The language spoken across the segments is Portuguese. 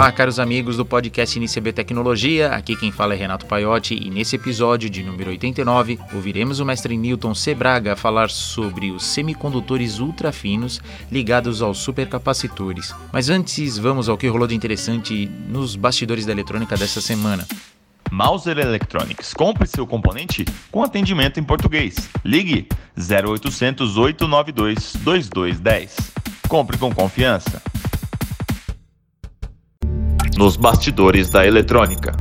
Olá, caros amigos do podcast NCB Tecnologia. Aqui quem fala é Renato Paiotti e nesse episódio de número 89 ouviremos o mestre Newton Sebraga falar sobre os semicondutores ultrafinos ligados aos supercapacitores. Mas antes, vamos ao que rolou de interessante nos bastidores da eletrônica dessa semana. Mauser Electronics. Compre seu componente com atendimento em português. Ligue 0800 892 2210. Compre com confiança nos bastidores da eletrônica.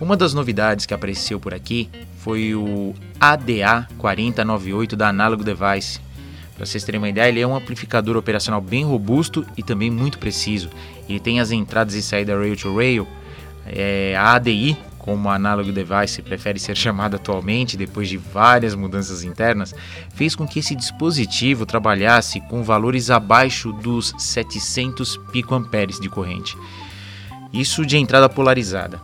Uma das novidades que apareceu por aqui foi o ADA 4098 da Analog Device. Para vocês terem uma ideia, ele é um amplificador operacional bem robusto e também muito preciso. Ele tem as entradas e saída rail to rail, é, a ADI, como a Analog Device prefere ser chamada atualmente, depois de várias mudanças internas, fez com que esse dispositivo trabalhasse com valores abaixo dos 700 picoamperes de corrente. Isso de entrada polarizada,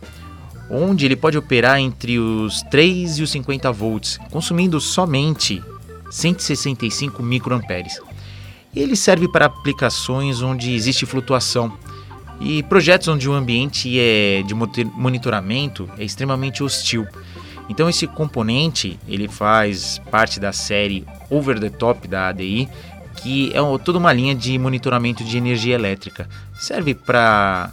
onde ele pode operar entre os 3 e os 50 volts, consumindo somente 165 microamperes. Ele serve para aplicações onde existe flutuação, e projetos onde o ambiente é de monitoramento é extremamente hostil. Então esse componente ele faz parte da série Over the Top da ADI, que é toda uma linha de monitoramento de energia elétrica. Serve para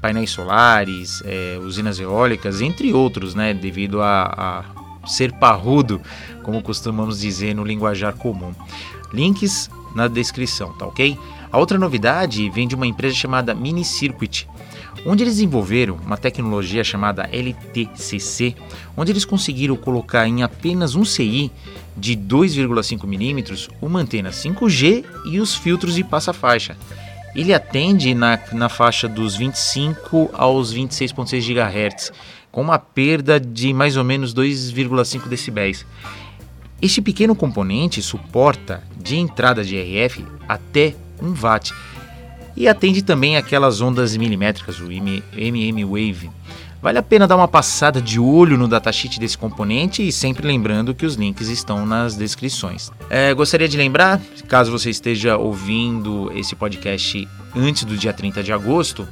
painéis solares, é, usinas eólicas, entre outros, né, devido a, a ser parrudo, como costumamos dizer no linguajar comum. Links na descrição, tá ok? A outra novidade vem de uma empresa chamada Mini Circuit, onde eles desenvolveram uma tecnologia chamada LTCC, onde eles conseguiram colocar em apenas um CI de 2,5 mm uma antena 5G e os filtros de passa-faixa. Ele atende na, na faixa dos 25 aos 26,6 GHz, com uma perda de mais ou menos 2,5 decibéis. Este pequeno componente suporta de entrada de RF até 1 watt e atende também aquelas ondas milimétricas, o MM Wave. Vale a pena dar uma passada de olho no datasheet desse componente e sempre lembrando que os links estão nas descrições. É, gostaria de lembrar, caso você esteja ouvindo esse podcast antes do dia 30 de agosto,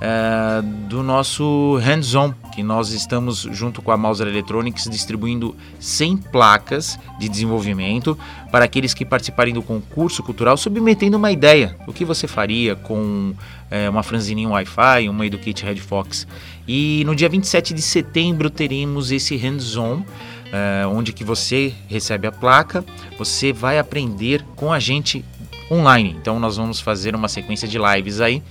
é, do nosso hands-on, que nós estamos junto com a Mauser Electronics distribuindo 100 placas de desenvolvimento para aqueles que participarem do concurso cultural, submetendo uma ideia o que você faria com é, uma franzininha Wi-Fi, uma EduKit Red Fox. E no dia 27 de setembro teremos esse hands-on. É, onde que você recebe a placa, você vai aprender com a gente online. Então nós vamos fazer uma sequência de lives aí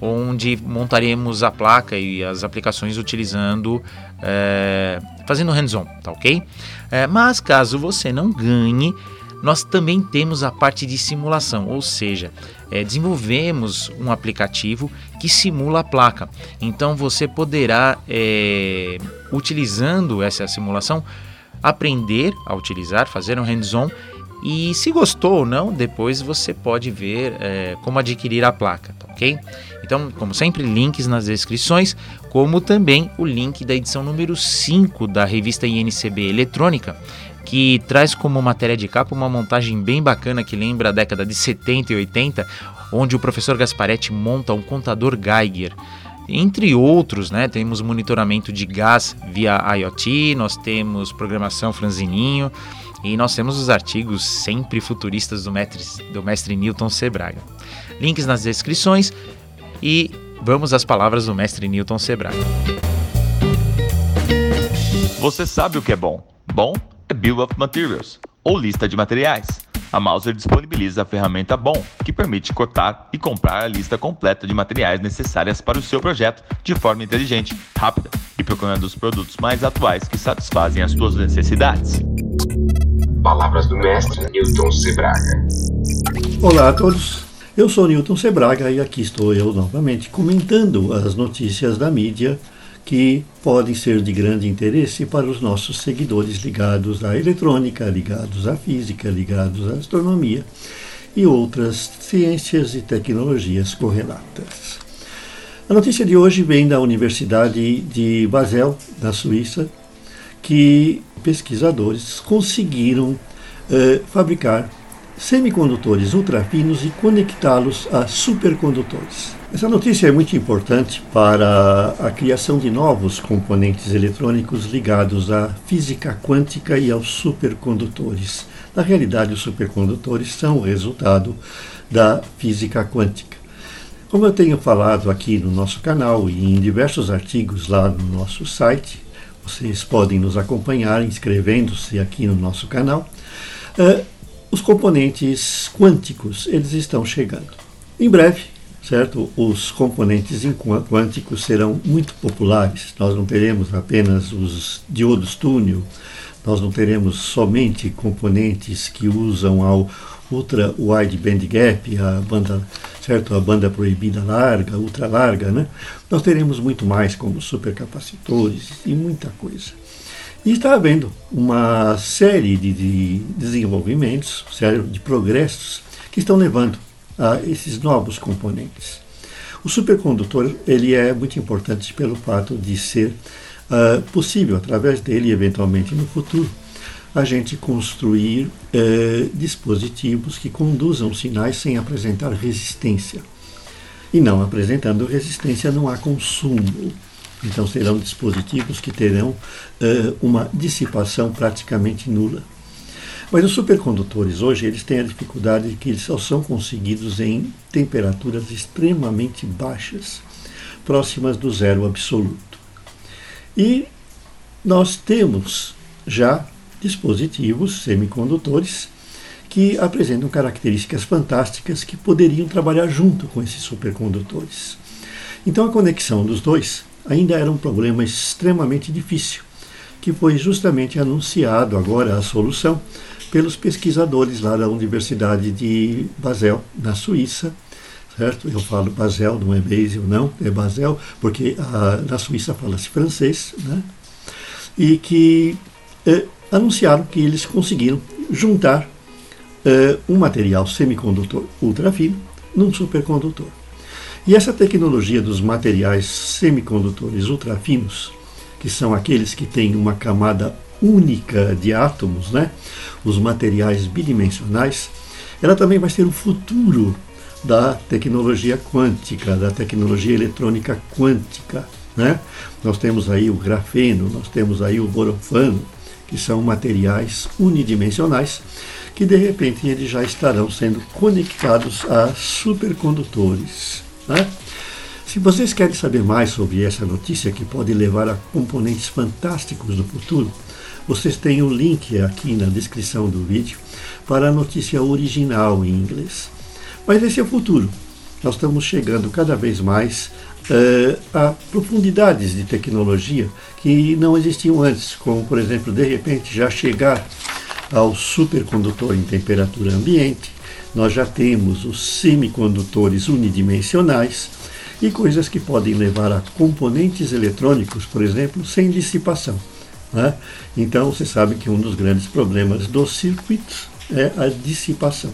onde montaremos a placa e as aplicações utilizando, é, fazendo hands-on, tá ok? É, mas caso você não ganhe, nós também temos a parte de simulação, ou seja, é, desenvolvemos um aplicativo que simula a placa. Então você poderá, é, utilizando essa simulação, aprender a utilizar, fazer um hands-on e se gostou ou não, depois você pode ver é, como adquirir a placa, tá ok? Então, como sempre, links nas descrições, como também o link da edição número 5 da revista INCB Eletrônica, que traz como matéria de capa uma montagem bem bacana que lembra a década de 70 e 80, onde o professor Gasparetti monta um contador Geiger. Entre outros, né, temos monitoramento de gás via IoT, nós temos programação franzininho, e nós temos os artigos sempre futuristas do mestre, do mestre Newton Sebraga. Links nas descrições e vamos às palavras do mestre Newton Sebraga. Você sabe o que é bom? Bom é Bill of Materials, ou lista de materiais. A Mauser disponibiliza a ferramenta BOM, que permite cortar e comprar a lista completa de materiais necessárias para o seu projeto de forma inteligente, rápida e procurando os produtos mais atuais que satisfazem as suas necessidades. Palavras do mestre Newton Sebraga. Olá a todos, eu sou Newton Sebraga e aqui estou eu novamente comentando as notícias da mídia que podem ser de grande interesse para os nossos seguidores ligados à eletrônica, ligados à física, ligados à astronomia e outras ciências e tecnologias correlatas. A notícia de hoje vem da Universidade de Basel, na Suíça, que pesquisadores conseguiram eh, fabricar semicondutores ultrafinos e conectá-los a supercondutores. Essa notícia é muito importante para a criação de novos componentes eletrônicos ligados à física quântica e aos supercondutores. Na realidade, os supercondutores são o resultado da física quântica. Como eu tenho falado aqui no nosso canal e em diversos artigos lá no nosso site, vocês podem nos acompanhar inscrevendo-se aqui no nosso canal. Uh, os componentes quânticos, eles estão chegando. Em breve, certo? Os componentes quânticos serão muito populares. Nós não teremos apenas os diodos túnel, nós não teremos somente componentes que usam ao ultra wide band gap, a banda, certo, a banda proibida larga, ultra larga, né? Nós teremos muito mais como supercapacitores e muita coisa. E está havendo uma série de, de desenvolvimentos, série de progressos que estão levando a esses novos componentes. O supercondutor ele é muito importante pelo fato de ser uh, possível, através dele, eventualmente no futuro, a gente construir uh, dispositivos que conduzam sinais sem apresentar resistência. E não apresentando resistência, não há consumo. Então serão dispositivos que terão uh, uma dissipação praticamente nula. Mas os supercondutores hoje eles têm a dificuldade de que eles só são conseguidos em temperaturas extremamente baixas, próximas do zero absoluto. E nós temos já dispositivos semicondutores que apresentam características fantásticas que poderiam trabalhar junto com esses supercondutores. Então a conexão dos dois ainda era um problema extremamente difícil, que foi justamente anunciado agora a solução pelos pesquisadores lá da Universidade de Basel, na Suíça, certo? Eu falo Basel, não é Basel, não, é Basel, porque a, na Suíça fala-se francês, né? E que eh, anunciaram que eles conseguiram juntar eh, um material semicondutor ultrafino num supercondutor. E essa tecnologia dos materiais semicondutores ultrafinos, que são aqueles que têm uma camada única de átomos, né? os materiais bidimensionais, ela também vai ser o futuro da tecnologia quântica, da tecnologia eletrônica quântica. Né? Nós temos aí o grafeno, nós temos aí o borofano, que são materiais unidimensionais, que de repente eles já estarão sendo conectados a supercondutores. Né? Se vocês querem saber mais sobre essa notícia que pode levar a componentes fantásticos do futuro, vocês têm o um link aqui na descrição do vídeo para a notícia original em inglês. Mas esse é o futuro. Nós estamos chegando cada vez mais uh, a profundidades de tecnologia que não existiam antes, como, por exemplo, de repente já chegar ao supercondutor em temperatura ambiente, nós já temos os semicondutores unidimensionais e coisas que podem levar a componentes eletrônicos, por exemplo, sem dissipação. Né? Então, você sabe que um dos grandes problemas dos circuitos é a dissipação.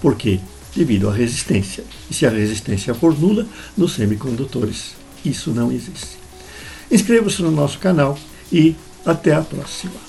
Por quê? Devido à resistência. E se a resistência for nula, nos semicondutores, isso não existe. Inscreva-se no nosso canal e até a próxima.